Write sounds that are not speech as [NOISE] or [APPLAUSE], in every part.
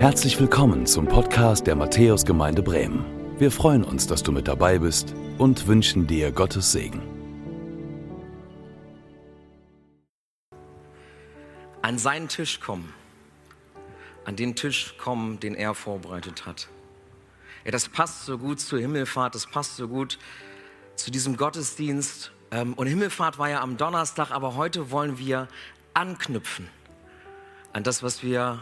Herzlich willkommen zum Podcast der Matthäusgemeinde Bremen. Wir freuen uns, dass du mit dabei bist und wünschen dir Gottes Segen. An seinen Tisch kommen, an den Tisch kommen, den er vorbereitet hat. Ja, das passt so gut zur Himmelfahrt, das passt so gut zu diesem Gottesdienst. Ähm, und Himmelfahrt war ja am Donnerstag, aber heute wollen wir anknüpfen an das, was wir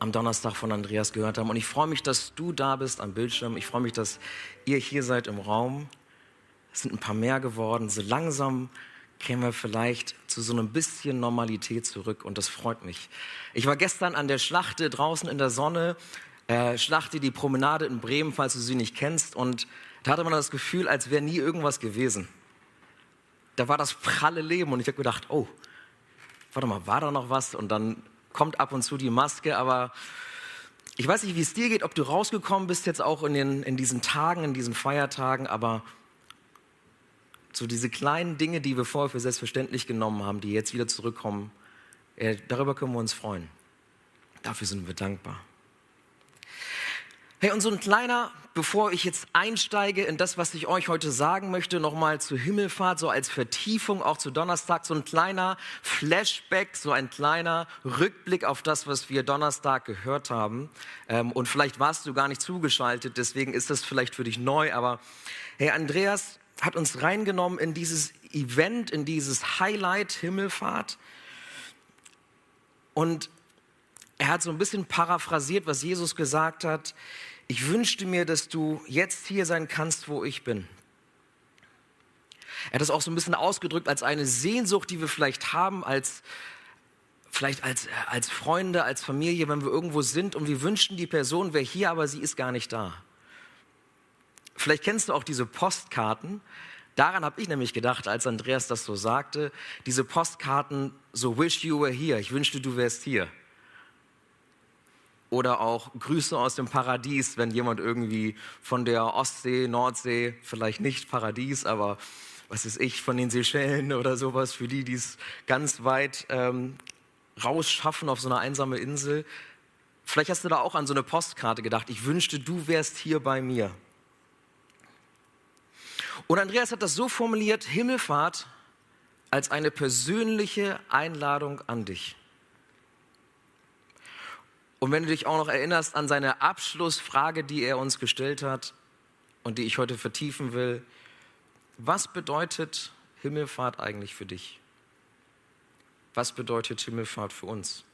am Donnerstag von Andreas gehört haben. Und ich freue mich, dass du da bist am Bildschirm. Ich freue mich, dass ihr hier seid im Raum. Es sind ein paar mehr geworden. So langsam kämen wir vielleicht zu so einem bisschen Normalität zurück und das freut mich. Ich war gestern an der Schlachte draußen in der Sonne, äh, Schlachte die Promenade in Bremen, falls du sie nicht kennst und da hatte man das Gefühl, als wäre nie irgendwas gewesen. Da war das pralle Leben und ich habe gedacht, oh, warte mal, war da noch was? Und dann kommt ab und zu die Maske, aber ich weiß nicht, wie es dir geht, ob du rausgekommen bist jetzt auch in, den, in diesen Tagen, in diesen Feiertagen, aber so diese kleinen Dinge, die wir vorher für selbstverständlich genommen haben, die jetzt wieder zurückkommen, äh, darüber können wir uns freuen. Dafür sind wir dankbar. Hey, und so ein kleiner, bevor ich jetzt einsteige in das, was ich euch heute sagen möchte, nochmal zur Himmelfahrt, so als Vertiefung auch zu Donnerstag, so ein kleiner Flashback, so ein kleiner Rückblick auf das, was wir Donnerstag gehört haben. Ähm, und vielleicht warst du gar nicht zugeschaltet, deswegen ist das vielleicht für dich neu, aber hey, Andreas hat uns reingenommen in dieses Event, in dieses Highlight Himmelfahrt. Und er hat so ein bisschen paraphrasiert, was Jesus gesagt hat ich wünschte mir, dass du jetzt hier sein kannst, wo ich bin. Er hat das auch so ein bisschen ausgedrückt als eine Sehnsucht, die wir vielleicht haben, als, vielleicht als, als Freunde, als Familie, wenn wir irgendwo sind und wir wünschen, die Person wäre hier, aber sie ist gar nicht da. Vielleicht kennst du auch diese Postkarten. Daran habe ich nämlich gedacht, als Andreas das so sagte, diese Postkarten, so wish you were here, ich wünschte, du wärst hier. Oder auch Grüße aus dem Paradies, wenn jemand irgendwie von der Ostsee, Nordsee, vielleicht nicht Paradies, aber was ist ich, von den Seychellen oder sowas, für die, die es ganz weit ähm, rausschaffen auf so eine einsame Insel. Vielleicht hast du da auch an so eine Postkarte gedacht, ich wünschte, du wärst hier bei mir. Und Andreas hat das so formuliert, Himmelfahrt als eine persönliche Einladung an dich. Und wenn du dich auch noch erinnerst an seine Abschlussfrage, die er uns gestellt hat und die ich heute vertiefen will, was bedeutet Himmelfahrt eigentlich für dich? Was bedeutet Himmelfahrt für uns?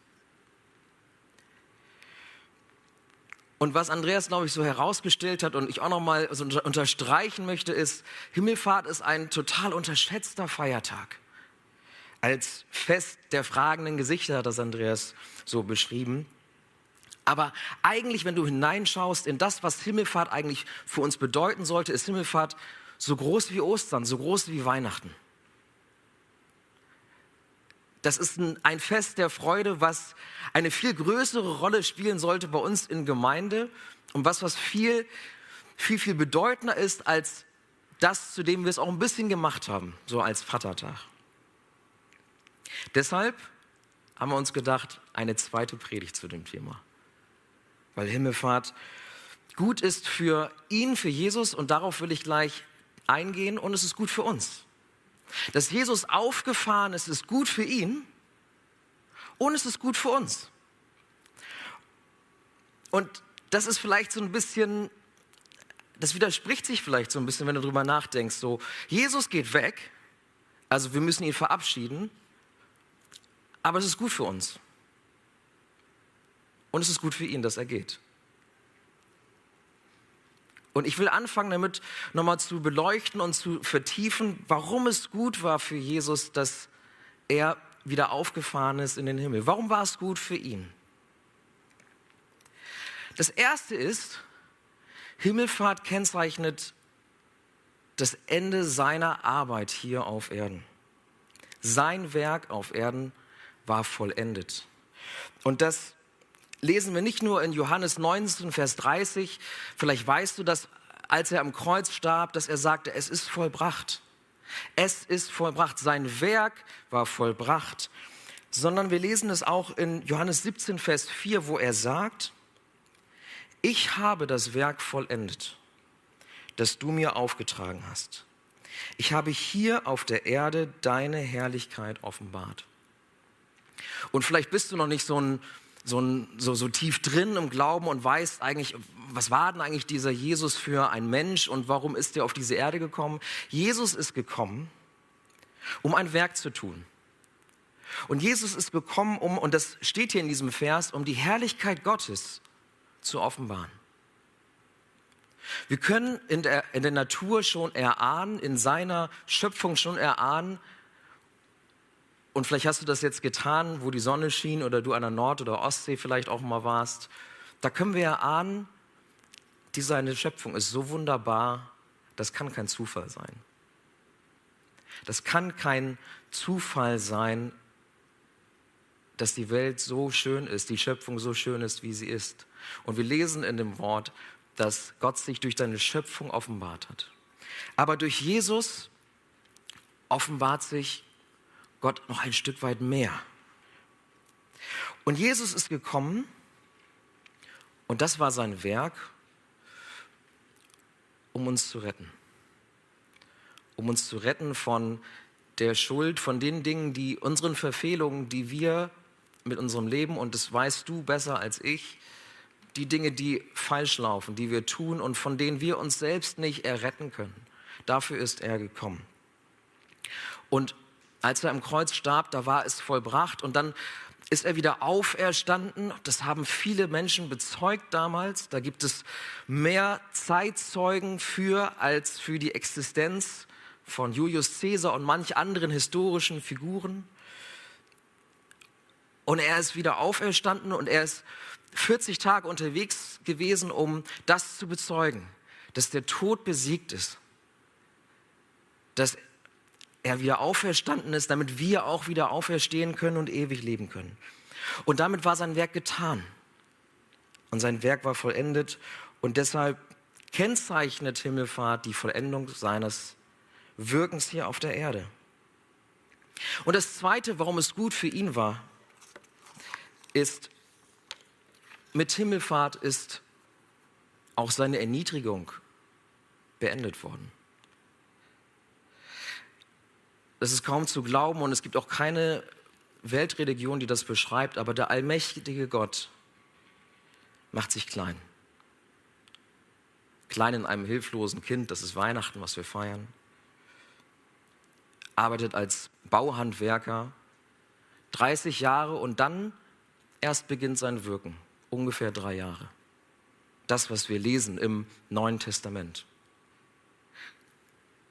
Und was Andreas, glaube ich, so herausgestellt hat und ich auch nochmal so unterstreichen möchte, ist, Himmelfahrt ist ein total unterschätzter Feiertag. Als Fest der fragenden Gesichter hat das Andreas so beschrieben. Aber eigentlich, wenn du hineinschaust in das, was Himmelfahrt eigentlich für uns bedeuten sollte, ist Himmelfahrt so groß wie Ostern, so groß wie Weihnachten. Das ist ein Fest der Freude, was eine viel größere Rolle spielen sollte bei uns in Gemeinde und was, was viel, viel, viel bedeutender ist als das, zu dem wir es auch ein bisschen gemacht haben, so als Vatertag. Deshalb haben wir uns gedacht, eine zweite Predigt zu dem Thema weil Himmelfahrt gut ist für ihn, für Jesus und darauf will ich gleich eingehen und es ist gut für uns. Dass Jesus aufgefahren ist, ist gut für ihn und es ist gut für uns. Und das ist vielleicht so ein bisschen, das widerspricht sich vielleicht so ein bisschen, wenn du drüber nachdenkst. So, Jesus geht weg, also wir müssen ihn verabschieden, aber es ist gut für uns. Und es ist gut für ihn, dass er geht. Und ich will anfangen damit nochmal zu beleuchten und zu vertiefen, warum es gut war für Jesus, dass er wieder aufgefahren ist in den Himmel. Warum war es gut für ihn? Das erste ist, Himmelfahrt kennzeichnet das Ende seiner Arbeit hier auf Erden. Sein Werk auf Erden war vollendet. Und das lesen wir nicht nur in Johannes 19, Vers 30, vielleicht weißt du das, als er am Kreuz starb, dass er sagte, es ist vollbracht. Es ist vollbracht. Sein Werk war vollbracht. Sondern wir lesen es auch in Johannes 17, Vers 4, wo er sagt, ich habe das Werk vollendet, das du mir aufgetragen hast. Ich habe hier auf der Erde deine Herrlichkeit offenbart. Und vielleicht bist du noch nicht so, ein, so, so, so tief drin im Glauben und weißt eigentlich, was war denn eigentlich dieser Jesus für ein Mensch und warum ist er auf diese Erde gekommen? Jesus ist gekommen, um ein Werk zu tun. Und Jesus ist gekommen, um, und das steht hier in diesem Vers, um die Herrlichkeit Gottes zu offenbaren. Wir können in der, in der Natur schon erahnen, in seiner Schöpfung schon erahnen, und vielleicht hast du das jetzt getan, wo die Sonne schien oder du an der Nord- oder Ostsee vielleicht auch mal warst. Da können wir erahnen, die seine Schöpfung ist so wunderbar, das kann kein Zufall sein. Das kann kein Zufall sein, dass die Welt so schön ist, die Schöpfung so schön ist, wie sie ist. Und wir lesen in dem Wort, dass Gott sich durch seine Schöpfung offenbart hat. Aber durch Jesus offenbart sich Gott noch ein Stück weit mehr. Und Jesus ist gekommen und das war sein Werk, um uns zu retten. Um uns zu retten von der Schuld, von den Dingen, die unseren Verfehlungen, die wir mit unserem Leben, und das weißt du besser als ich, die Dinge, die falsch laufen, die wir tun und von denen wir uns selbst nicht erretten können. Dafür ist er gekommen. Und als er am Kreuz starb, da war es vollbracht und dann ist er wieder auferstanden. Das haben viele Menschen bezeugt damals. Da gibt es mehr Zeitzeugen für als für die Existenz von Julius Caesar und manch anderen historischen Figuren. Und er ist wieder auferstanden und er ist 40 Tage unterwegs gewesen, um das zu bezeugen, dass der Tod besiegt ist, dass er wieder auferstanden ist, damit wir auch wieder auferstehen können und ewig leben können. Und damit war sein Werk getan. Und sein Werk war vollendet. Und deshalb kennzeichnet Himmelfahrt die Vollendung seines Wirkens hier auf der Erde. Und das Zweite, warum es gut für ihn war, ist, mit Himmelfahrt ist auch seine Erniedrigung beendet worden. Das ist kaum zu glauben und es gibt auch keine Weltreligion, die das beschreibt, aber der allmächtige Gott macht sich klein. Klein in einem hilflosen Kind, das ist Weihnachten, was wir feiern. Arbeitet als Bauhandwerker 30 Jahre und dann erst beginnt sein Wirken, ungefähr drei Jahre. Das, was wir lesen im Neuen Testament.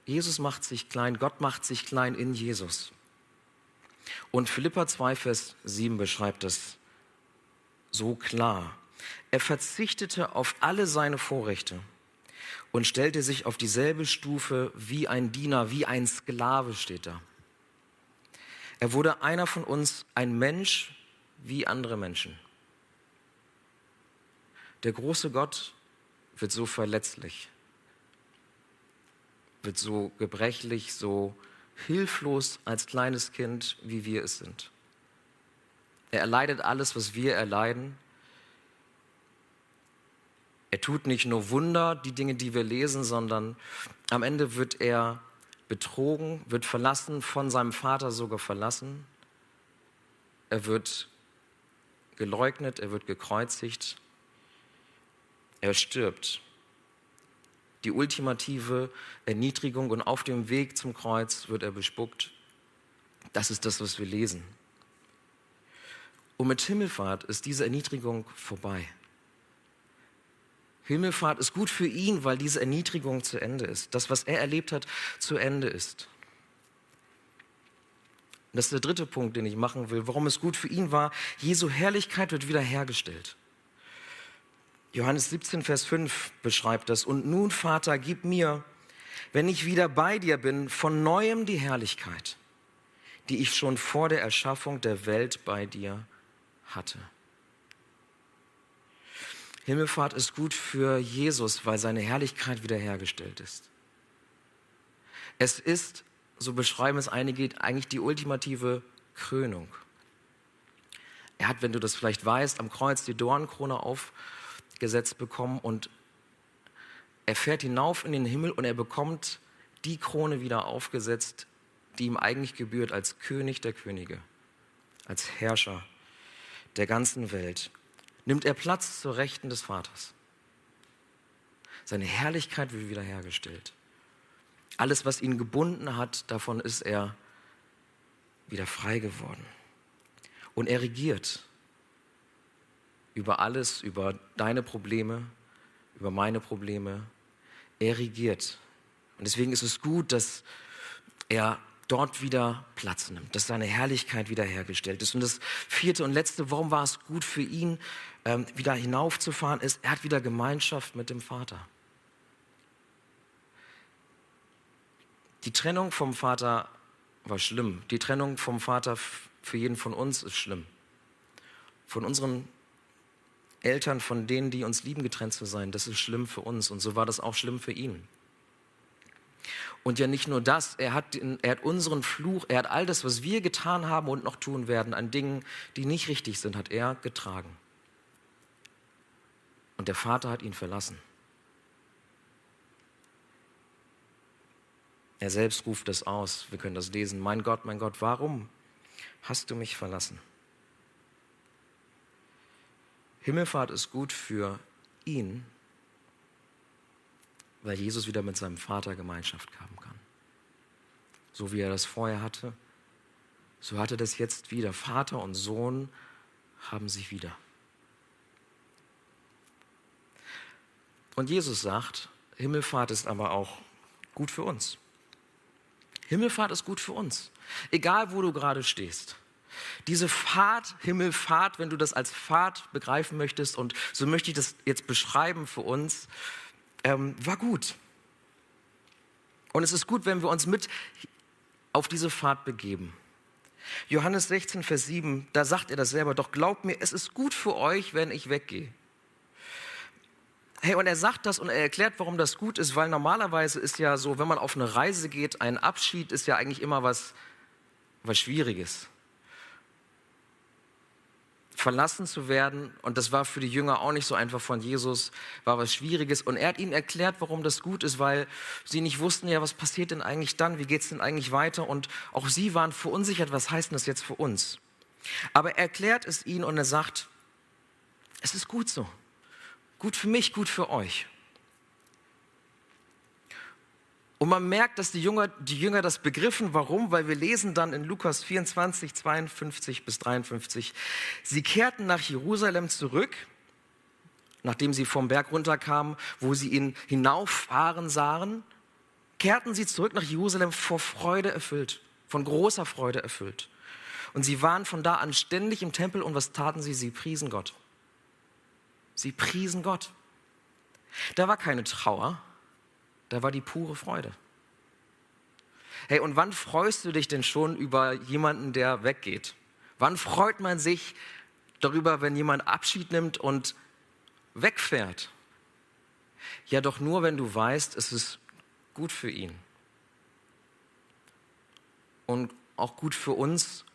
Jesus macht sich klein, Gott macht sich klein in Jesus. Und Philippa 2, Vers 7 beschreibt das so klar. Er verzichtete auf alle seine Vorrechte und stellte sich auf dieselbe Stufe wie ein Diener, wie ein Sklave steht da. Er wurde einer von uns, ein Mensch wie andere Menschen. Der große Gott wird so verletzlich wird so gebrechlich, so hilflos als kleines Kind, wie wir es sind. Er erleidet alles, was wir erleiden. Er tut nicht nur Wunder, die Dinge, die wir lesen, sondern am Ende wird er betrogen, wird verlassen, von seinem Vater sogar verlassen. Er wird geleugnet, er wird gekreuzigt, er stirbt die ultimative Erniedrigung und auf dem Weg zum Kreuz wird er bespuckt. Das ist das, was wir lesen. Und mit Himmelfahrt ist diese Erniedrigung vorbei. Himmelfahrt ist gut für ihn, weil diese Erniedrigung zu Ende ist. Das, was er erlebt hat, zu Ende ist. Und das ist der dritte Punkt, den ich machen will, warum es gut für ihn war. Jesu Herrlichkeit wird wiederhergestellt. Johannes 17, Vers 5 beschreibt das. Und nun, Vater, gib mir, wenn ich wieder bei dir bin, von neuem die Herrlichkeit, die ich schon vor der Erschaffung der Welt bei dir hatte. Himmelfahrt ist gut für Jesus, weil seine Herrlichkeit wiederhergestellt ist. Es ist, so beschreiben es einige, eigentlich die ultimative Krönung. Er hat, wenn du das vielleicht weißt, am Kreuz die Dornkrone auf gesetzt bekommen und er fährt hinauf in den Himmel und er bekommt die Krone wieder aufgesetzt, die ihm eigentlich gebührt als König der Könige, als Herrscher der ganzen Welt. Nimmt er Platz zur Rechten des Vaters. Seine Herrlichkeit wird wiederhergestellt. Alles, was ihn gebunden hat, davon ist er wieder frei geworden. Und er regiert über alles, über deine Probleme, über meine Probleme. Er regiert. Und deswegen ist es gut, dass er dort wieder Platz nimmt, dass seine Herrlichkeit wiederhergestellt ist. Und das vierte und letzte, warum war es gut für ihn, ähm, wieder hinaufzufahren, ist, er hat wieder Gemeinschaft mit dem Vater. Die Trennung vom Vater war schlimm. Die Trennung vom Vater für jeden von uns ist schlimm. Von unseren Eltern, von denen, die uns lieben, getrennt zu sein, das ist schlimm für uns. Und so war das auch schlimm für ihn. Und ja nicht nur das, er hat, er hat unseren Fluch, er hat all das, was wir getan haben und noch tun werden, an Dingen, die nicht richtig sind, hat er getragen. Und der Vater hat ihn verlassen. Er selbst ruft es aus. Wir können das lesen. Mein Gott, mein Gott, warum hast du mich verlassen? Himmelfahrt ist gut für ihn, weil Jesus wieder mit seinem Vater Gemeinschaft haben kann. So wie er das vorher hatte, so hat er das jetzt wieder. Vater und Sohn haben sich wieder. Und Jesus sagt, Himmelfahrt ist aber auch gut für uns. Himmelfahrt ist gut für uns. Egal, wo du gerade stehst. Diese Fahrt, Himmelfahrt, wenn du das als Fahrt begreifen möchtest, und so möchte ich das jetzt beschreiben für uns, ähm, war gut. Und es ist gut, wenn wir uns mit auf diese Fahrt begeben. Johannes 16, Vers 7, da sagt er das selber, doch glaubt mir, es ist gut für euch, wenn ich weggehe. Hey, und er sagt das und er erklärt, warum das gut ist, weil normalerweise ist ja so, wenn man auf eine Reise geht, ein Abschied ist ja eigentlich immer was, was Schwieriges. Verlassen zu werden, und das war für die Jünger auch nicht so einfach von Jesus, war was Schwieriges. Und er hat ihnen erklärt, warum das gut ist, weil sie nicht wussten, ja, was passiert denn eigentlich dann, wie geht es denn eigentlich weiter? Und auch sie waren verunsichert, was heißt denn das jetzt für uns? Aber er erklärt es ihnen und er sagt, es ist gut so. Gut für mich, gut für euch. Und man merkt, dass die Jünger, die Jünger das begriffen. Warum? Weil wir lesen dann in Lukas 24, 52 bis 53. Sie kehrten nach Jerusalem zurück, nachdem sie vom Berg runterkamen, wo sie ihn hinauffahren sahen. Kehrten sie zurück nach Jerusalem vor Freude erfüllt, von großer Freude erfüllt. Und sie waren von da an ständig im Tempel und was taten sie? Sie priesen Gott. Sie priesen Gott. Da war keine Trauer, da war die pure Freude. Hey, und wann freust du dich denn schon über jemanden, der weggeht? Wann freut man sich darüber, wenn jemand Abschied nimmt und wegfährt? Ja, doch nur, wenn du weißt, es ist gut für ihn. Und auch gut für uns.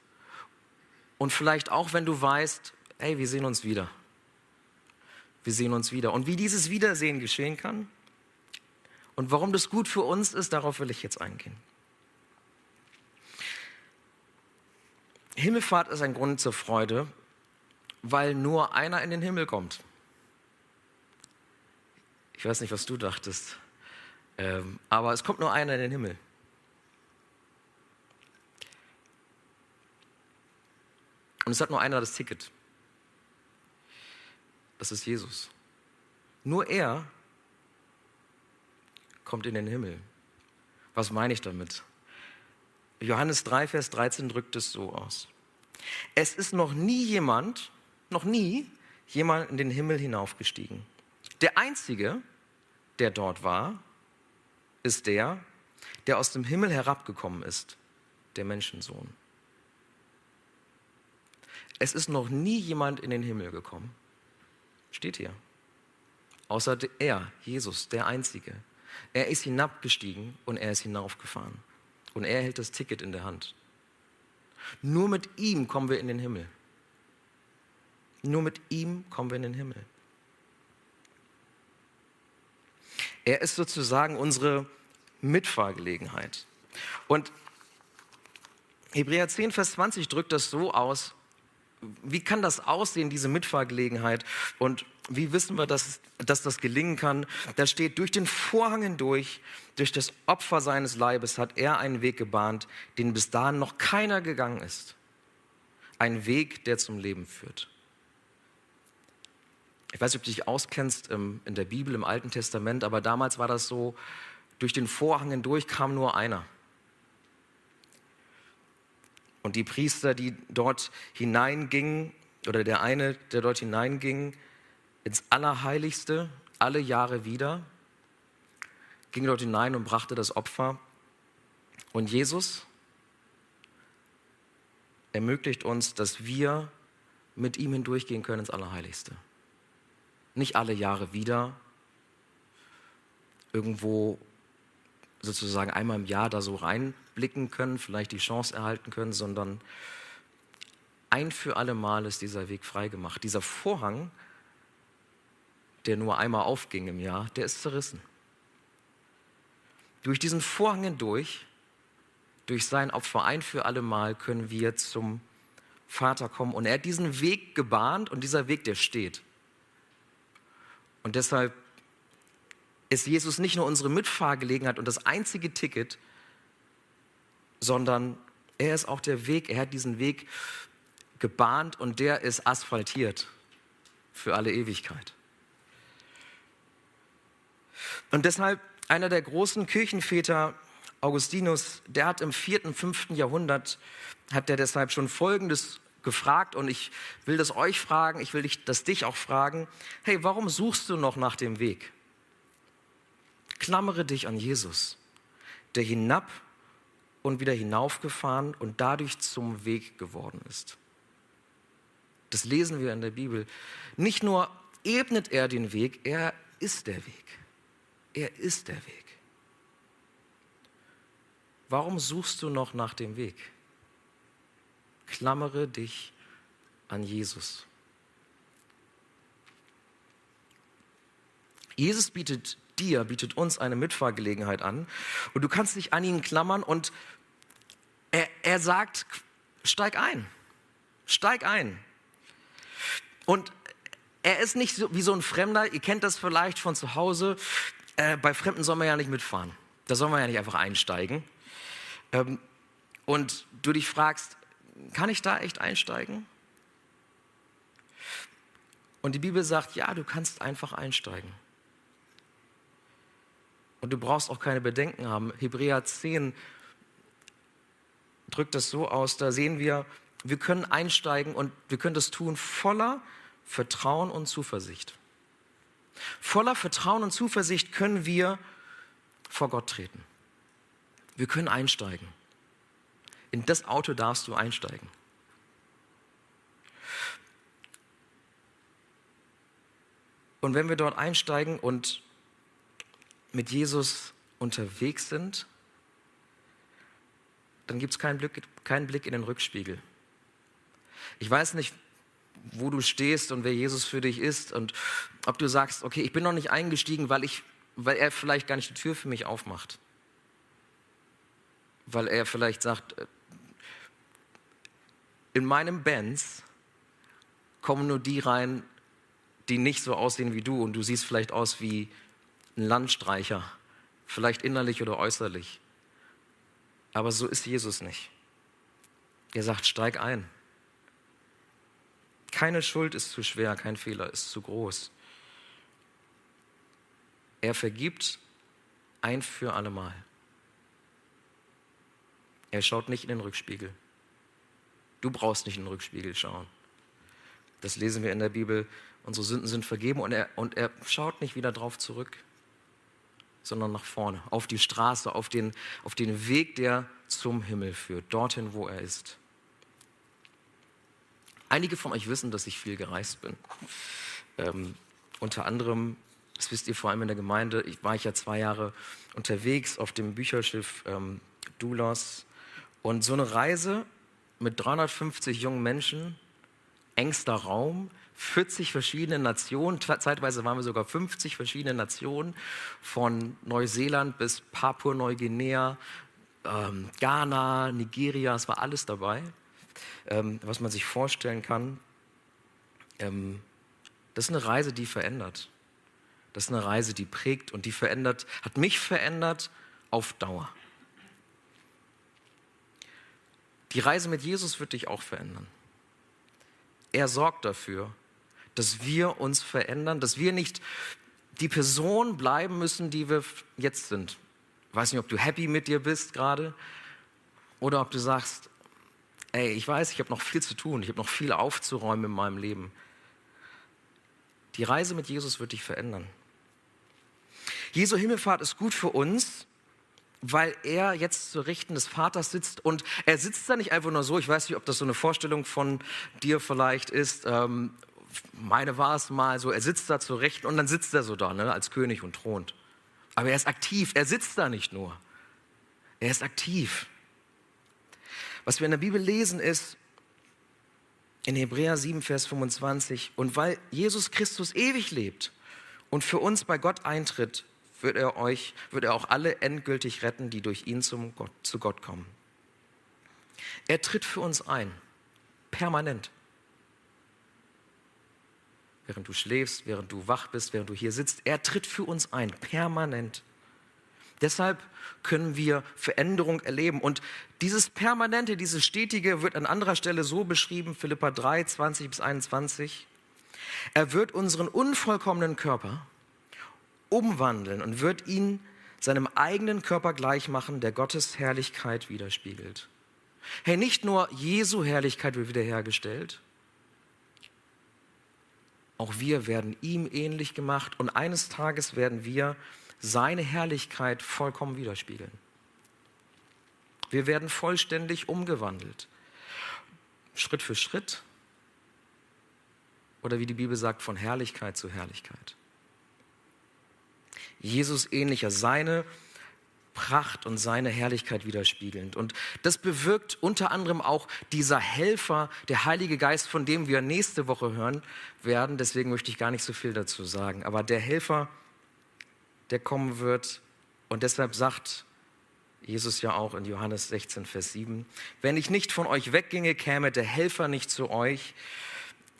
Und vielleicht auch, wenn du weißt, hey, wir sehen uns wieder wir sehen uns wieder. Und wie dieses Wiedersehen geschehen kann und warum das gut für uns ist, darauf will ich jetzt eingehen. Himmelfahrt ist ein Grund zur Freude, weil nur einer in den Himmel kommt. Ich weiß nicht, was du dachtest, ähm, aber es kommt nur einer in den Himmel. Und es hat nur einer das Ticket. Das ist Jesus. Nur er kommt in den Himmel. Was meine ich damit? Johannes 3, Vers 13 drückt es so aus. Es ist noch nie jemand, noch nie jemand in den Himmel hinaufgestiegen. Der Einzige, der dort war, ist der, der aus dem Himmel herabgekommen ist, der Menschensohn. Es ist noch nie jemand in den Himmel gekommen. Steht hier. Außer er, Jesus, der Einzige. Er ist hinabgestiegen und er ist hinaufgefahren. Und er hält das Ticket in der Hand. Nur mit ihm kommen wir in den Himmel. Nur mit ihm kommen wir in den Himmel. Er ist sozusagen unsere Mitfahrgelegenheit. Und Hebräer 10, Vers 20 drückt das so aus, wie kann das aussehen, diese Mitfahrgelegenheit? Und wie wissen wir, dass, dass das gelingen kann? Da steht, durch den Vorhang hindurch, durch das Opfer seines Leibes hat er einen Weg gebahnt, den bis dahin noch keiner gegangen ist. Ein Weg, der zum Leben führt. Ich weiß nicht, ob du dich auskennst in der Bibel, im Alten Testament, aber damals war das so, durch den Vorhang hindurch kam nur einer. Und die Priester, die dort hineingingen, oder der eine, der dort hineinging, ins Allerheiligste, alle Jahre wieder, ging dort hinein und brachte das Opfer. Und Jesus ermöglicht uns, dass wir mit ihm hindurchgehen können ins Allerheiligste. Nicht alle Jahre wieder, irgendwo sozusagen einmal im Jahr da so reinblicken können, vielleicht die Chance erhalten können, sondern ein für alle Mal ist dieser Weg freigemacht. Dieser Vorhang, der nur einmal aufging im Jahr, der ist zerrissen. Durch diesen Vorhang hindurch, durch sein Opfer ein für alle Mal können wir zum Vater kommen. Und er hat diesen Weg gebahnt und dieser Weg, der steht. Und deshalb ist Jesus nicht nur unsere Mitfahrgelegenheit und das einzige Ticket, sondern er ist auch der Weg, er hat diesen Weg gebahnt und der ist asphaltiert für alle Ewigkeit. Und deshalb einer der großen Kirchenväter, Augustinus, der hat im vierten, fünften Jahrhundert, hat der deshalb schon Folgendes gefragt und ich will das euch fragen, ich will das dich auch fragen, hey, warum suchst du noch nach dem Weg? Klammere dich an Jesus, der hinab und wieder hinaufgefahren und dadurch zum Weg geworden ist. Das lesen wir in der Bibel. Nicht nur ebnet er den Weg, er ist der Weg. Er ist der Weg. Warum suchst du noch nach dem Weg? Klammere dich an Jesus. Jesus bietet dir, bietet uns eine Mitfahrgelegenheit an und du kannst dich an ihn klammern und er, er sagt, steig ein, steig ein. Und er ist nicht so, wie so ein Fremder, ihr kennt das vielleicht von zu Hause, äh, bei Fremden soll man ja nicht mitfahren. Da soll man ja nicht einfach einsteigen. Ähm, und du dich fragst, kann ich da echt einsteigen? Und die Bibel sagt, ja, du kannst einfach einsteigen. Und du brauchst auch keine Bedenken haben. Hebräer 10 drückt das so aus, da sehen wir, wir können einsteigen und wir können das tun voller Vertrauen und Zuversicht. Voller Vertrauen und Zuversicht können wir vor Gott treten. Wir können einsteigen. In das Auto darfst du einsteigen. Und wenn wir dort einsteigen und mit Jesus unterwegs sind, dann gibt es keinen Blick, keinen Blick in den Rückspiegel. Ich weiß nicht, wo du stehst und wer Jesus für dich ist und ob du sagst, okay, ich bin noch nicht eingestiegen, weil, ich, weil er vielleicht gar nicht die Tür für mich aufmacht. Weil er vielleicht sagt, äh, in meinem Benz kommen nur die rein, die nicht so aussehen wie du und du siehst vielleicht aus wie ein Landstreicher, vielleicht innerlich oder äußerlich. Aber so ist Jesus nicht. Er sagt, steig ein. Keine Schuld ist zu schwer, kein Fehler ist zu groß. Er vergibt ein für allemal. Er schaut nicht in den Rückspiegel. Du brauchst nicht in den Rückspiegel schauen. Das lesen wir in der Bibel. Unsere Sünden sind vergeben und er, und er schaut nicht wieder drauf zurück sondern nach vorne, auf die Straße, auf den, auf den Weg, der zum Himmel führt, dorthin, wo er ist. Einige von euch wissen, dass ich viel gereist bin. Ähm, unter anderem, das wisst ihr vor allem in der Gemeinde, ich war ich ja zwei Jahre unterwegs auf dem Bücherschiff ähm, Doulos. Und so eine Reise mit 350 jungen Menschen engster Raum, 40 verschiedene Nationen, zeitweise waren wir sogar 50 verschiedene Nationen, von Neuseeland bis Papua-Neuguinea, ähm, Ghana, Nigeria, es war alles dabei, ähm, was man sich vorstellen kann. Ähm, das ist eine Reise, die verändert. Das ist eine Reise, die prägt und die verändert, hat mich verändert auf Dauer. Die Reise mit Jesus wird dich auch verändern. Er sorgt dafür, dass wir uns verändern, dass wir nicht die Person bleiben müssen, die wir jetzt sind. Ich weiß nicht, ob du happy mit dir bist gerade oder ob du sagst, ey, ich weiß, ich habe noch viel zu tun, ich habe noch viel aufzuräumen in meinem Leben. Die Reise mit Jesus wird dich verändern. Jesu Himmelfahrt ist gut für uns, weil er jetzt zu Richten des Vaters sitzt und er sitzt da nicht einfach nur so, ich weiß nicht, ob das so eine Vorstellung von dir vielleicht ist, ähm, meine war es mal so, er sitzt da zu Rechten und dann sitzt er so da ne, als König und thront. Aber er ist aktiv, er sitzt da nicht nur, er ist aktiv. Was wir in der Bibel lesen ist, in Hebräer 7, Vers 25, und weil Jesus Christus ewig lebt und für uns bei Gott eintritt, wird er euch, wird er auch alle endgültig retten, die durch ihn zum Gott, zu Gott kommen. Er tritt für uns ein, permanent. Während du schläfst, während du wach bist, während du hier sitzt, er tritt für uns ein, permanent. Deshalb können wir Veränderung erleben. Und dieses Permanente, dieses Stetige wird an anderer Stelle so beschrieben, Philippa 3, 20 bis 21. Er wird unseren unvollkommenen Körper umwandeln und wird ihn seinem eigenen Körper gleich machen, der Gottes Herrlichkeit widerspiegelt. Hey, nicht nur Jesu Herrlichkeit wird wiederhergestellt, auch wir werden ihm ähnlich gemacht und eines Tages werden wir seine Herrlichkeit vollkommen widerspiegeln. Wir werden vollständig umgewandelt. Schritt für Schritt. Oder wie die Bibel sagt, von Herrlichkeit zu Herrlichkeit. Jesus ähnlicher, seine Pracht und seine Herrlichkeit widerspiegelnd. Und das bewirkt unter anderem auch dieser Helfer, der Heilige Geist, von dem wir nächste Woche hören werden. Deswegen möchte ich gar nicht so viel dazu sagen. Aber der Helfer, der kommen wird, und deshalb sagt Jesus ja auch in Johannes 16, Vers 7, wenn ich nicht von euch wegginge, käme der Helfer nicht zu euch.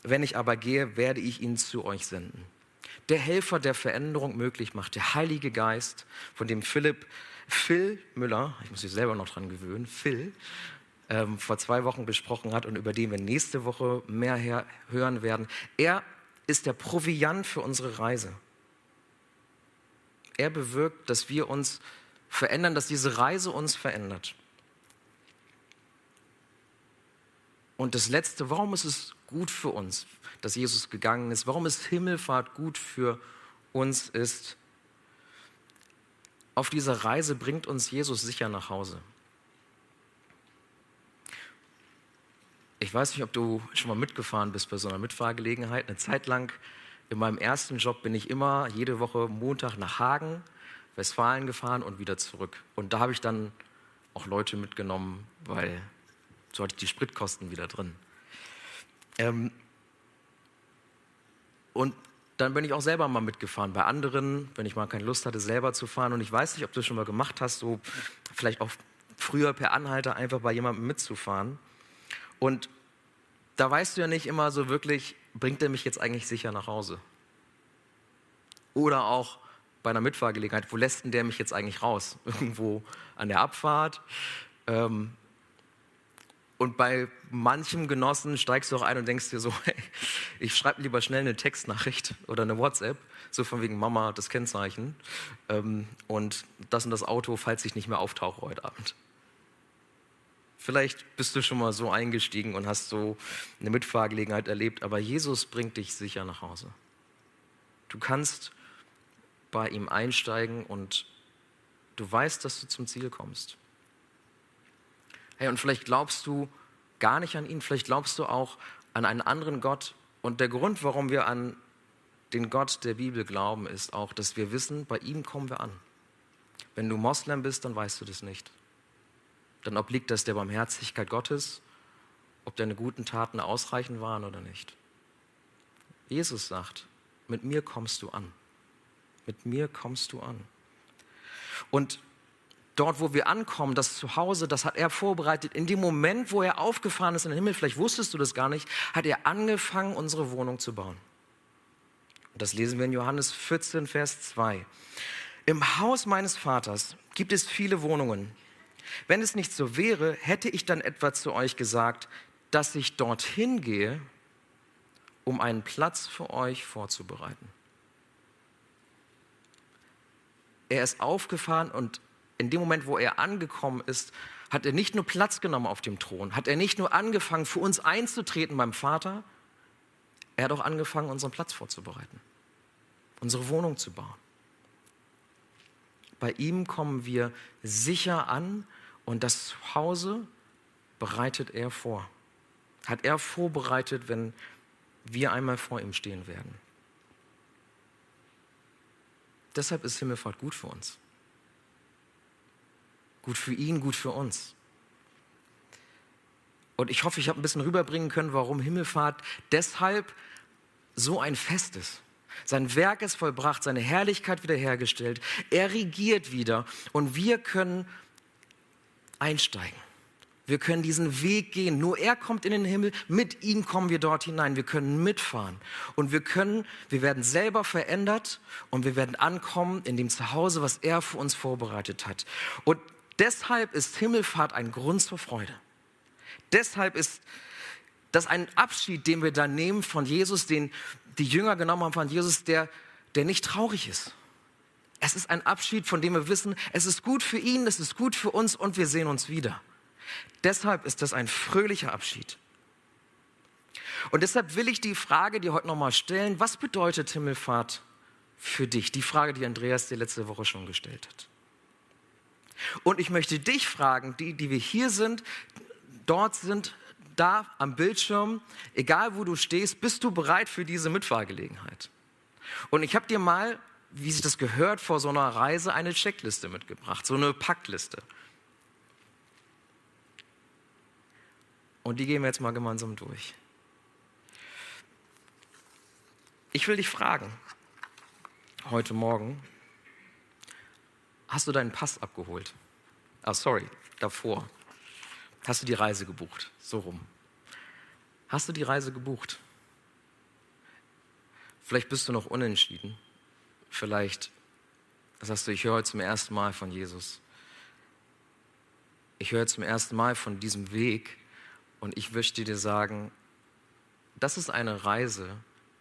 Wenn ich aber gehe, werde ich ihn zu euch senden der Helfer der Veränderung möglich macht, der Heilige Geist, von dem Philipp, Phil Müller, ich muss mich selber noch dran gewöhnen, Phil, ähm, vor zwei Wochen besprochen hat und über den wir nächste Woche mehr hören werden. Er ist der Proviant für unsere Reise. Er bewirkt, dass wir uns verändern, dass diese Reise uns verändert. Und das Letzte, warum ist es gut für uns, dass Jesus gegangen ist? Warum ist Himmelfahrt gut für uns ist? Auf dieser Reise bringt uns Jesus sicher nach Hause. Ich weiß nicht, ob du schon mal mitgefahren bist bei so einer Mitfahrgelegenheit. Eine Zeit lang in meinem ersten Job bin ich immer jede Woche Montag nach Hagen, Westfalen gefahren und wieder zurück. Und da habe ich dann auch Leute mitgenommen, weil so hatte ich die Spritkosten wieder drin. Ähm, und dann bin ich auch selber mal mitgefahren bei anderen, wenn ich mal keine Lust hatte, selber zu fahren. Und ich weiß nicht, ob du das schon mal gemacht hast, so vielleicht auch früher per Anhalter einfach bei jemandem mitzufahren. Und da weißt du ja nicht immer so wirklich, bringt er mich jetzt eigentlich sicher nach Hause? Oder auch bei einer Mitfahrgelegenheit, wo lässt denn der mich jetzt eigentlich raus? [LAUGHS] Irgendwo an der Abfahrt? Ähm, und bei manchem Genossen steigst du auch ein und denkst dir so, [LAUGHS] hey, ich schreibe lieber schnell eine Textnachricht oder eine WhatsApp, so von wegen Mama, das Kennzeichen ähm, und das und das Auto, falls ich nicht mehr auftauche heute Abend. Vielleicht bist du schon mal so eingestiegen und hast so eine Mitfahrgelegenheit erlebt, aber Jesus bringt dich sicher nach Hause. Du kannst bei ihm einsteigen und du weißt, dass du zum Ziel kommst. Hey, und vielleicht glaubst du gar nicht an ihn, vielleicht glaubst du auch an einen anderen Gott. Und der Grund, warum wir an den Gott der Bibel glauben, ist auch, dass wir wissen, bei ihm kommen wir an. Wenn du Moslem bist, dann weißt du das nicht. Dann obliegt das der Barmherzigkeit Gottes ob deine guten Taten ausreichend waren oder nicht. Jesus sagt, mit mir kommst du an. Mit mir kommst du an. Und dort, wo wir ankommen, das Zuhause, das hat er vorbereitet. In dem Moment, wo er aufgefahren ist in den Himmel, vielleicht wusstest du das gar nicht, hat er angefangen, unsere Wohnung zu bauen. Und das lesen wir in Johannes 14, Vers 2. Im Haus meines Vaters gibt es viele Wohnungen. Wenn es nicht so wäre, hätte ich dann etwa zu euch gesagt, dass ich dorthin gehe, um einen Platz für euch vorzubereiten. Er ist aufgefahren und in dem Moment, wo er angekommen ist, hat er nicht nur Platz genommen auf dem Thron, hat er nicht nur angefangen, für uns einzutreten beim Vater, er hat auch angefangen, unseren Platz vorzubereiten, unsere Wohnung zu bauen. Bei ihm kommen wir sicher an und das Zuhause bereitet er vor. Hat er vorbereitet, wenn wir einmal vor ihm stehen werden. Deshalb ist Himmelfahrt gut für uns. Gut für ihn, gut für uns. Und ich hoffe, ich habe ein bisschen rüberbringen können, warum Himmelfahrt deshalb so ein Fest ist. Sein Werk ist vollbracht, seine Herrlichkeit wiederhergestellt. Er regiert wieder und wir können einsteigen. Wir können diesen Weg gehen. Nur er kommt in den Himmel. Mit ihm kommen wir dort hinein. Wir können mitfahren. Und wir können, wir werden selber verändert und wir werden ankommen in dem Zuhause, was er für uns vorbereitet hat. Und deshalb ist Himmelfahrt ein Grund zur Freude. Deshalb ist das ein Abschied, den wir da nehmen von Jesus, den die Jünger genommen haben von Jesus, der, der nicht traurig ist. Es ist ein Abschied, von dem wir wissen, es ist gut für ihn, es ist gut für uns und wir sehen uns wieder. Deshalb ist das ein fröhlicher Abschied. Und deshalb will ich die Frage dir heute nochmal stellen, was bedeutet Himmelfahrt für dich? Die Frage, die Andreas dir letzte Woche schon gestellt hat. Und ich möchte dich fragen, die, die wir hier sind, dort sind, da am Bildschirm, egal wo du stehst, bist du bereit für diese Mitfahrgelegenheit? Und ich habe dir mal, wie sich das gehört, vor so einer Reise eine Checkliste mitgebracht, so eine Packliste. Und die gehen wir jetzt mal gemeinsam durch. Ich will dich fragen, heute Morgen, hast du deinen Pass abgeholt? Ah, sorry, davor. Hast du die Reise gebucht? So rum. Hast du die Reise gebucht? Vielleicht bist du noch unentschieden. Vielleicht sagst du, ich höre zum ersten Mal von Jesus. Ich höre zum ersten Mal von diesem Weg, und ich möchte dir sagen, das ist eine Reise,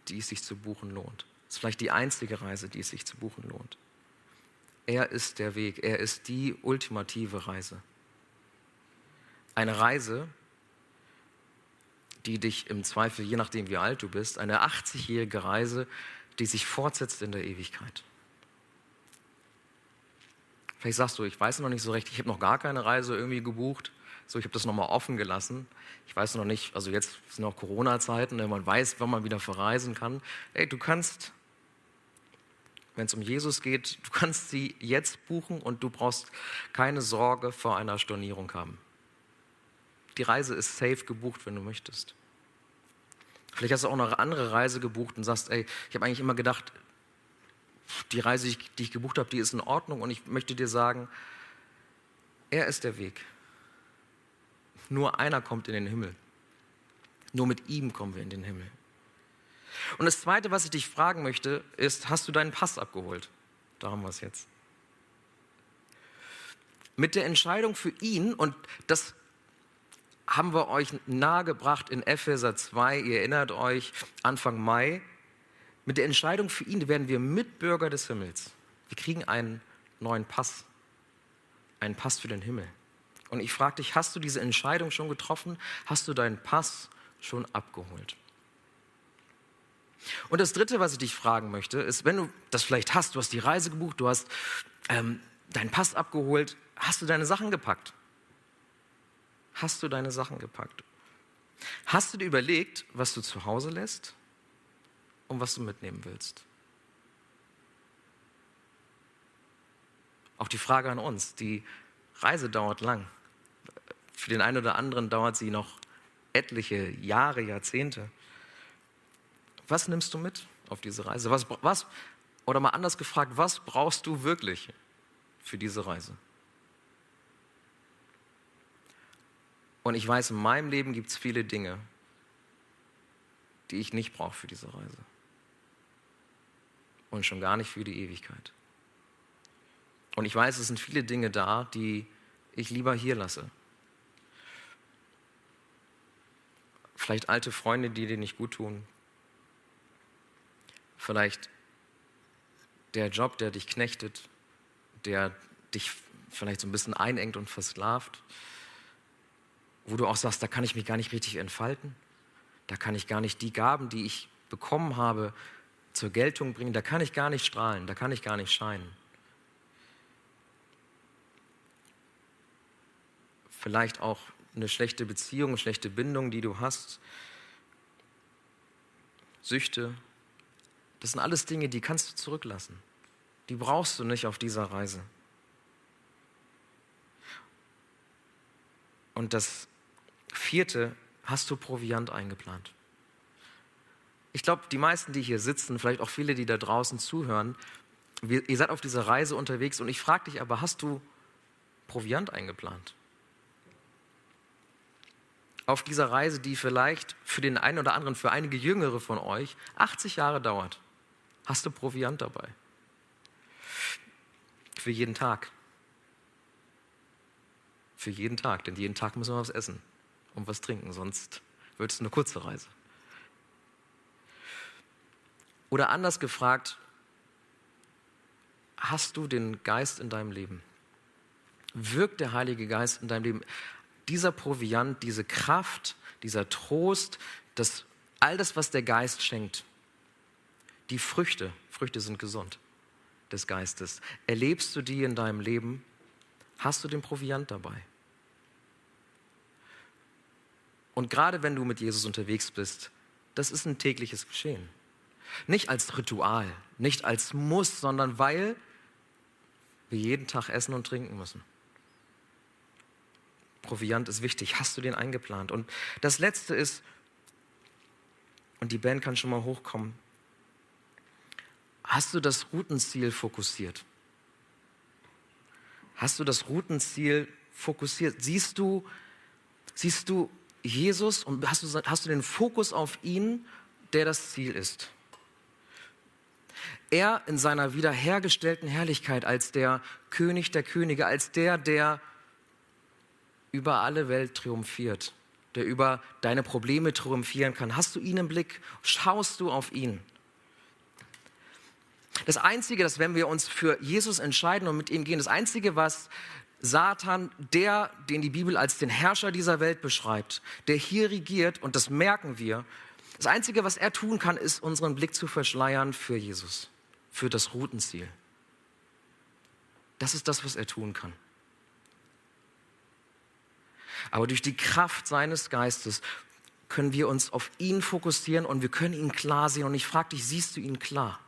die es sich zu buchen lohnt. Das ist vielleicht die einzige Reise, die es sich zu buchen lohnt. Er ist der Weg, er ist die ultimative Reise. Eine Reise, die dich im Zweifel, je nachdem wie alt du bist, eine 80-jährige Reise, die sich fortsetzt in der Ewigkeit. Vielleicht sagst du, ich weiß noch nicht so recht, ich habe noch gar keine Reise irgendwie gebucht. So, ich habe das nochmal offen gelassen. Ich weiß noch nicht, also jetzt sind auch Corona-Zeiten, ne, man weiß, wann man wieder verreisen kann. Ey, du kannst, wenn es um Jesus geht, du [LAUGHS] kannst sie jetzt buchen und du brauchst keine Sorge vor einer Stornierung haben. Die Reise ist safe gebucht, wenn du möchtest. Vielleicht hast du auch noch eine andere Reise gebucht und sagst, ey, ich habe eigentlich immer gedacht, die Reise, die ich gebucht habe, die ist in Ordnung und ich möchte dir sagen, er ist der Weg. Nur einer kommt in den Himmel. Nur mit ihm kommen wir in den Himmel. Und das Zweite, was ich dich fragen möchte, ist, hast du deinen Pass abgeholt? Da haben wir es jetzt. Mit der Entscheidung für ihn, und das haben wir euch nahegebracht in Epheser 2, ihr erinnert euch, Anfang Mai, mit der Entscheidung für ihn werden wir Mitbürger des Himmels. Wir kriegen einen neuen Pass, einen Pass für den Himmel. Und ich frage dich, hast du diese Entscheidung schon getroffen? Hast du deinen Pass schon abgeholt? Und das Dritte, was ich dich fragen möchte, ist, wenn du das vielleicht hast, du hast die Reise gebucht, du hast ähm, deinen Pass abgeholt, hast du deine Sachen gepackt? Hast du deine Sachen gepackt? Hast du dir überlegt, was du zu Hause lässt und was du mitnehmen willst? Auch die Frage an uns, die Reise dauert lang. Für den einen oder anderen dauert sie noch etliche Jahre, Jahrzehnte. Was nimmst du mit auf diese Reise? Was, was, oder mal anders gefragt, was brauchst du wirklich für diese Reise? Und ich weiß, in meinem Leben gibt es viele Dinge, die ich nicht brauche für diese Reise. Und schon gar nicht für die Ewigkeit. Und ich weiß, es sind viele Dinge da, die ich lieber hier lasse. Vielleicht alte Freunde, die dir nicht gut tun. Vielleicht der Job, der dich knechtet, der dich vielleicht so ein bisschen einengt und versklavt, wo du auch sagst, da kann ich mich gar nicht richtig entfalten, da kann ich gar nicht die Gaben, die ich bekommen habe, zur Geltung bringen, da kann ich gar nicht strahlen, da kann ich gar nicht scheinen. Vielleicht auch eine schlechte Beziehung, schlechte Bindung, die du hast, Süchte, das sind alles Dinge, die kannst du zurücklassen. Die brauchst du nicht auf dieser Reise. Und das vierte, hast du Proviant eingeplant? Ich glaube, die meisten, die hier sitzen, vielleicht auch viele, die da draußen zuhören, ihr seid auf dieser Reise unterwegs und ich frage dich aber, hast du Proviant eingeplant? Auf dieser Reise, die vielleicht für den einen oder anderen, für einige Jüngere von euch 80 Jahre dauert. Hast du Proviant dabei? Für jeden Tag. Für jeden Tag, denn jeden Tag müssen wir was essen und was trinken, sonst wird es eine kurze Reise. Oder anders gefragt, hast du den Geist in deinem Leben? Wirkt der Heilige Geist in deinem Leben? Dieser Proviant, diese Kraft, dieser Trost, das, all das, was der Geist schenkt, die Früchte, Früchte sind gesund des Geistes, erlebst du die in deinem Leben? Hast du den Proviant dabei? Und gerade wenn du mit Jesus unterwegs bist, das ist ein tägliches Geschehen. Nicht als Ritual, nicht als Muss, sondern weil wir jeden Tag essen und trinken müssen. Proviant ist wichtig. Hast du den eingeplant? Und das Letzte ist, und die Band kann schon mal hochkommen, Hast du das Routenziel fokussiert? Hast du das Routenziel fokussiert? Siehst du, siehst du Jesus und hast du, hast du den Fokus auf ihn, der das Ziel ist? Er in seiner wiederhergestellten Herrlichkeit als der König der Könige, als der, der über alle Welt triumphiert, der über deine Probleme triumphieren kann. Hast du ihn im Blick? Schaust du auf ihn? Das Einzige, dass wenn wir uns für Jesus entscheiden und mit ihm gehen, das Einzige, was Satan, der, den die Bibel als den Herrscher dieser Welt beschreibt, der hier regiert, und das merken wir, das Einzige, was er tun kann, ist, unseren Blick zu verschleiern für Jesus, für das Routenziel. Das ist das, was er tun kann. Aber durch die Kraft seines Geistes können wir uns auf ihn fokussieren und wir können ihn klar sehen. Und ich frage dich, siehst du ihn klar?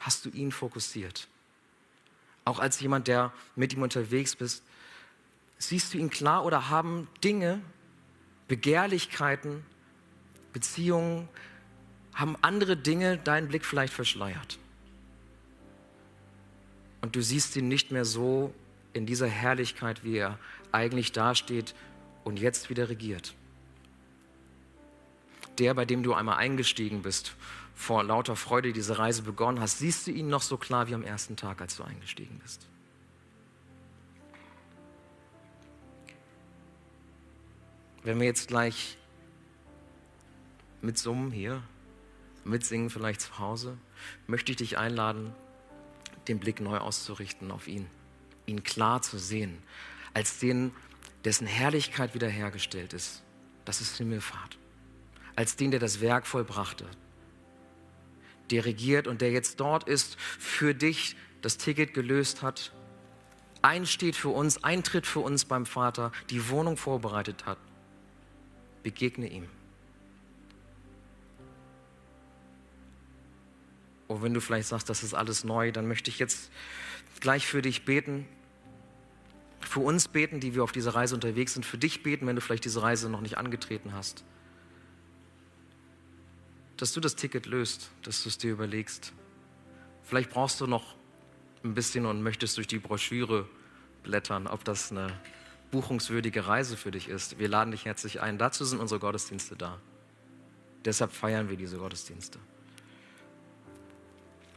Hast du ihn fokussiert? Auch als jemand, der mit ihm unterwegs bist, siehst du ihn klar oder haben Dinge, Begehrlichkeiten, Beziehungen, haben andere Dinge deinen Blick vielleicht verschleiert? Und du siehst ihn nicht mehr so in dieser Herrlichkeit, wie er eigentlich dasteht und jetzt wieder regiert. Der, bei dem du einmal eingestiegen bist vor lauter Freude diese Reise begonnen hast, siehst du ihn noch so klar wie am ersten Tag, als du eingestiegen bist. Wenn wir jetzt gleich mitsummen hier, mitsingen vielleicht zu Hause, möchte ich dich einladen, den Blick neu auszurichten auf ihn, ihn klar zu sehen, als den, dessen Herrlichkeit wiederhergestellt ist. Das ist Himmelfahrt. Als den, der das Werk vollbrachte, der regiert und der jetzt dort ist, für dich das Ticket gelöst hat, einsteht für uns, eintritt für uns beim Vater, die Wohnung vorbereitet hat. Begegne ihm. Und wenn du vielleicht sagst, das ist alles neu, dann möchte ich jetzt gleich für dich beten. für uns beten, die wir auf dieser Reise unterwegs sind, für dich beten, wenn du vielleicht diese Reise noch nicht angetreten hast. Dass du das Ticket löst, dass du es dir überlegst. Vielleicht brauchst du noch ein bisschen und möchtest durch die Broschüre blättern, ob das eine buchungswürdige Reise für dich ist. Wir laden dich herzlich ein. Dazu sind unsere Gottesdienste da. Deshalb feiern wir diese Gottesdienste.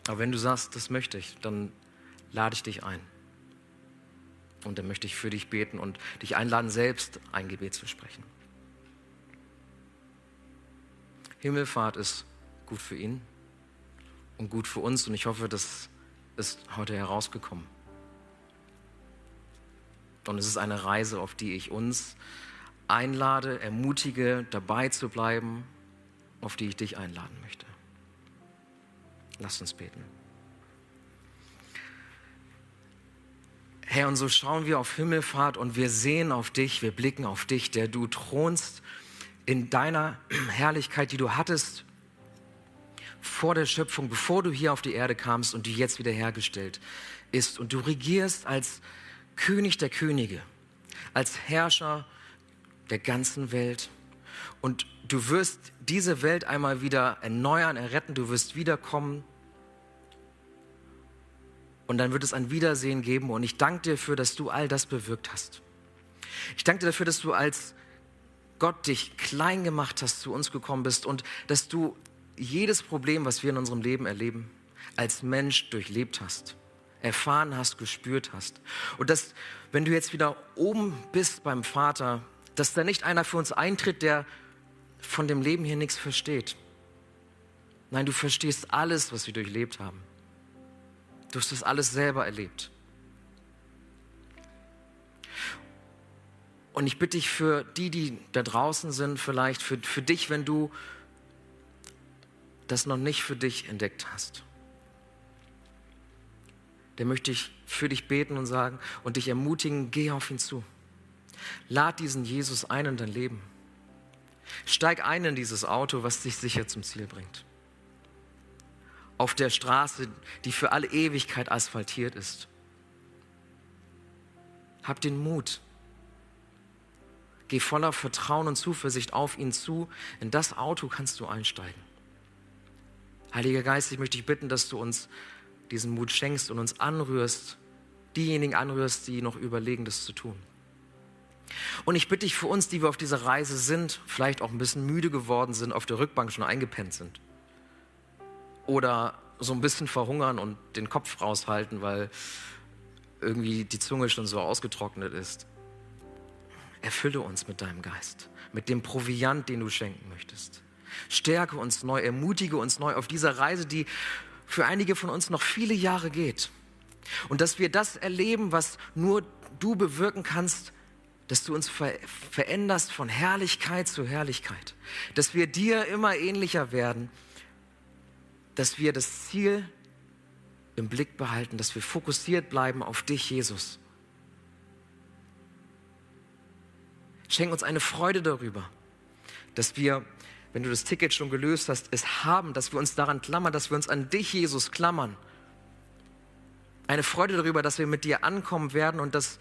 Aber wenn du sagst, das möchte ich, dann lade ich dich ein. Und dann möchte ich für dich beten und dich einladen, selbst ein Gebet zu sprechen. Himmelfahrt ist gut für ihn und gut für uns und ich hoffe, das ist heute herausgekommen. Und es ist eine Reise, auf die ich uns einlade, ermutige, dabei zu bleiben, auf die ich dich einladen möchte. Lass uns beten. Herr, und so schauen wir auf Himmelfahrt und wir sehen auf dich, wir blicken auf dich, der du thronst in deiner [CLEARS THROAT] Herrlichkeit, die du hattest vor der Schöpfung, bevor du hier auf die Erde kamst und die jetzt wiederhergestellt ist. Und du regierst als König der Könige, als Herrscher der ganzen Welt. Und du wirst diese Welt einmal wieder erneuern, erretten, du wirst wiederkommen. Und dann wird es ein Wiedersehen geben. Und ich danke dir dafür, dass du all das bewirkt hast. Ich danke dir dafür, dass du als Gott dich klein gemacht hast, zu uns gekommen bist und dass du jedes Problem, was wir in unserem Leben erleben, als Mensch durchlebt hast erfahren hast, gespürt hast. Und dass, wenn du jetzt wieder oben bist beim Vater, dass da nicht einer für uns eintritt, der von dem Leben hier nichts versteht. Nein, du verstehst alles, was wir durchlebt haben. Du hast das alles selber erlebt. Und ich bitte dich für die, die da draußen sind, vielleicht für, für dich, wenn du das noch nicht für dich entdeckt hast der möchte ich für dich beten und sagen und dich ermutigen, geh auf ihn zu. Lad diesen Jesus ein in dein Leben. Steig ein in dieses Auto, was dich sicher zum Ziel bringt. Auf der Straße, die für alle Ewigkeit asphaltiert ist. Hab den Mut. Geh voller Vertrauen und Zuversicht auf ihn zu. In das Auto kannst du einsteigen. Heiliger Geist, ich möchte dich bitten, dass du uns diesen Mut schenkst und uns anrührst, diejenigen anrührst, die noch überlegen, das zu tun. Und ich bitte dich für uns, die wir auf dieser Reise sind, vielleicht auch ein bisschen müde geworden sind, auf der Rückbank schon eingepennt sind. Oder so ein bisschen verhungern und den Kopf raushalten, weil irgendwie die Zunge schon so ausgetrocknet ist. Erfülle uns mit deinem Geist, mit dem Proviant, den du schenken möchtest. Stärke uns neu, ermutige uns neu auf dieser Reise, die für einige von uns noch viele Jahre geht. Und dass wir das erleben, was nur du bewirken kannst, dass du uns ver veränderst von Herrlichkeit zu Herrlichkeit. Dass wir dir immer ähnlicher werden. Dass wir das Ziel im Blick behalten, dass wir fokussiert bleiben auf dich, Jesus. Schenk uns eine Freude darüber, dass wir wenn du das Ticket schon gelöst hast, es haben, dass wir uns daran klammern, dass wir uns an dich, Jesus, klammern. Eine Freude darüber, dass wir mit dir ankommen werden und dass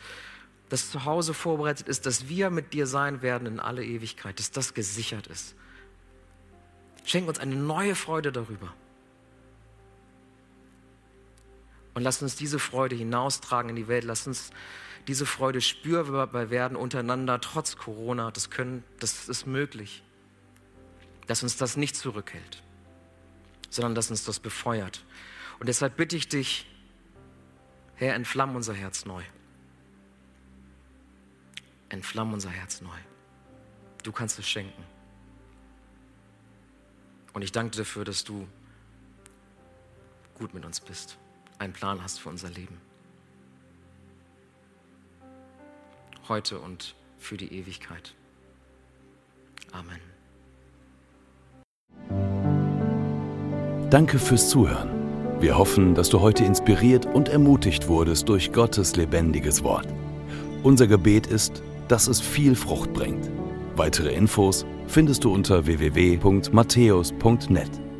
das Zuhause vorbereitet ist, dass wir mit dir sein werden in alle Ewigkeit, dass das gesichert ist. Schenk uns eine neue Freude darüber. Und lass uns diese Freude hinaustragen in die Welt. Lass uns diese Freude spürbar werden untereinander, trotz Corona. Das, können, das ist möglich dass uns das nicht zurückhält, sondern dass uns das befeuert. Und deshalb bitte ich dich, Herr, entflamm unser Herz neu. Entflamm unser Herz neu. Du kannst es schenken. Und ich danke dir dafür, dass du gut mit uns bist, einen Plan hast für unser Leben. Heute und für die Ewigkeit. Amen. Danke fürs Zuhören. Wir hoffen, dass du heute inspiriert und ermutigt wurdest durch Gottes lebendiges Wort. Unser Gebet ist, dass es viel Frucht bringt. Weitere Infos findest du unter www.matthäus.net.